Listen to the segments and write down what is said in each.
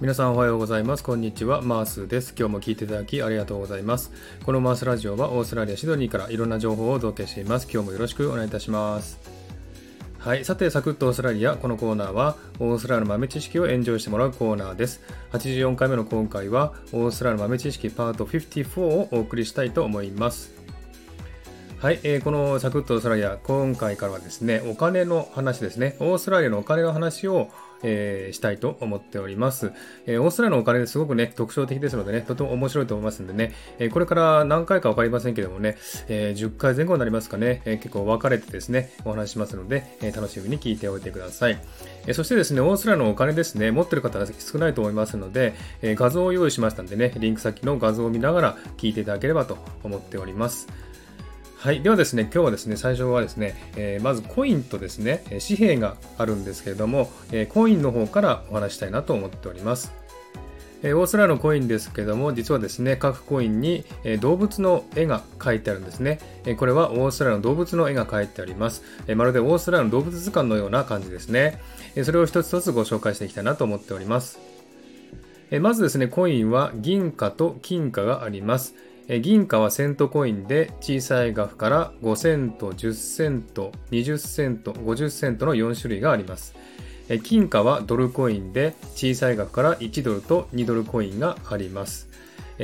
皆さんおはようございます。こんにちは。マースです。今日も聞いていただきありがとうございます。このマースラジオはオーストラリア・シドニーからいろんな情報をお届けしています。今日もよろしくお願いいたします。はい。さて、サクッとオーストラリア。このコーナーは、オーストラリアの豆知識をエンジョイしてもらうコーナーです。84回目の今回は、オーストラリアの豆知識パート54をお送りしたいと思います。はい、えー、このサクッとオーストラリア、今回からはですね、お金の話ですね。オーストラリアのお金の話をえー、したいと思っております。えー、オーストラリアのお金すごくね、特徴的ですのでね、とても面白いと思いますんでね、えー、これから何回かわかりませんけどもね、え10回前後になりますかね、え結構分かれてですね、お話しますので、え楽しみに聞いておいてください。えそしてですね、オーストラリアのお金ですね、持ってる方は少ないと思いますので、え画像を用意しましたんでね、リンク先の画像を見ながら聞いていただければと思っております。はい。ではですね、今日はですね、最初はですね、えー、まずコインとですね、紙幣があるんですけれども、えー、コインの方からお話したいなと思っております。えー、オーストラリアのコインですけども、実はですね、各コインに、え動物の絵が描いてあるんですね。えこれはオーストラリアの動物の絵が描いてあります。えまるでオーストラリアの動物図鑑のような感じですね。えそれを一つ一つご紹介していきたいなと思っております。まずですね、コインは銀貨と金貨があります。銀貨はセントコインで小さい額から5セント、10セント、20セント、50セントの4種類があります。金貨はドルコインで小さい額から1ドルと2ドルコインがあります。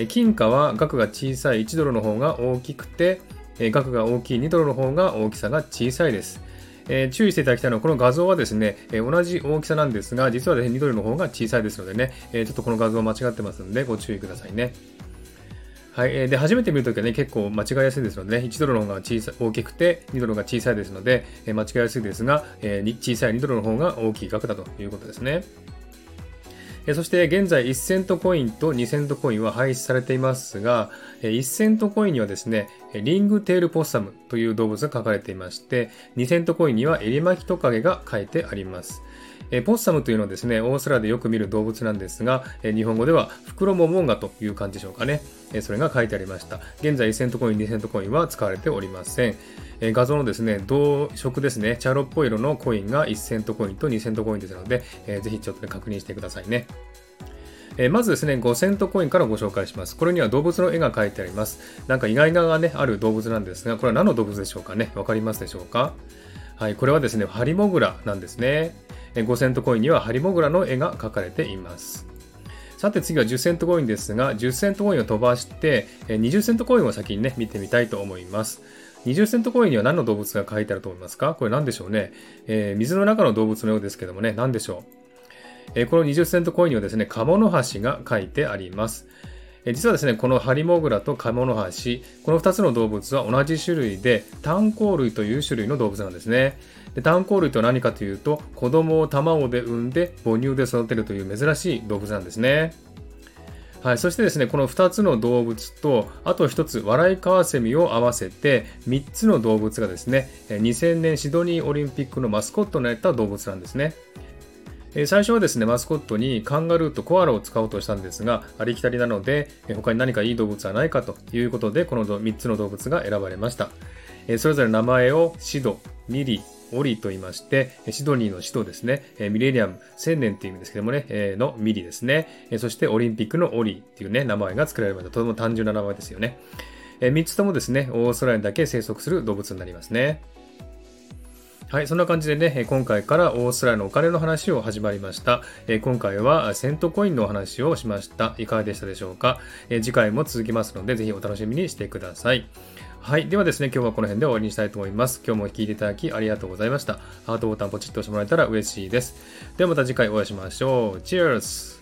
金貨は額が小さい1ドルの方が大きくて、額が大きい2ドルの方が大きさが小さいです。えー、注意していただきたいのは、この画像はですね、えー、同じ大きさなんですが、実はですね、2ドルの方が小さいですのでね、えー、ちょっとこの画像間違ってますので、ご注意くださいね。はい。で、初めて見るときはね、結構間違いやすいですのでね、1ドルの方が小さ大きくて、2ドルが小さいですので、え間違いやすいですが、え小さい2ドルの方が大きい額だということですね。そして現在1セントコインと2セントコインは廃止されていますが、1セントコインにはですね、リングテールポッサムという動物が書かれていまして、2セントコインにはエリマキトカゲが書いてあります。えポッサムというのはですね、オーストラリアでよく見る動物なんですが、え日本語ではフクロモモンガという感じでしょうかね。えそれが書いてありました。現在1セントコイン、2セントコインは使われておりません。え画像のですね、同色ですね、茶色っぽい色のコインが1セントコインと2セントコインですので、えー、ぜひちょっと、ね、確認してくださいね。えまずですね、5セントコインからご紹介します。これには動物の絵が描いてあります。なんか意外ながね、ある動物なんですが、これは何の動物でしょうかね。わかりますでしょうか？はい、これはですね、ハリモグラなんですね。5セントコインにはハリモグラの絵が描かれています。さて次は10セントコインですが、10セントコインを飛ばして、20セントコインを先にね、見てみたいと思います。20セントコインには何の動物が書いてあると思いますか？これ何でしょうね、えー、水の中の動物のようですけどもね、何でしょう、えー、この20セントコインにはですね、カモノハシが書いてあります。実はですね、このハリモグラとカモノハシ、この2つの動物は同じ種類で、炭鉱類という種類の動物なんですね。で炭鉱類とは何かというと、子供を卵で産んで母乳で育てるという珍しい動物なんですね。はい、そしてですね、この2つの動物と、あと1つ、笑いカワセミを合わせて、3つの動物がですね、2000年シドニーオリンピックのマスコットになった動物なんですね。最初はですね、マスコットにカンガルーとコアラを使おうとしたんですが、ありきたりなので、他に何かいい動物はないかということで、この3つの動物が選ばれました。それぞれ名前をシド、ミリ、オリと言いまして、シドニーの首都ですね、ミレニアム、1000年っていう意味ですけどもね、のミリですね、そしてオリンピックのオリっていうね、名前が作られました。とても単純な名前ですよね。3つともですね、オーストラリアだけ生息する動物になりますね。はい、そんな感じでね、今回からオーストラリアのお金の話を始まりました。今回はセントコインのお話をしました。いかがでしたでしょうか？次回も続きますので、ぜひお楽しみにしてください。はい。ではですね、今日はこの辺で終わりにしたいと思います。今日も聞いていただきありがとうございました。ハートボタンポチッと押してもらえたら嬉しいです。ではまた次回お会いしましょう。Cheers!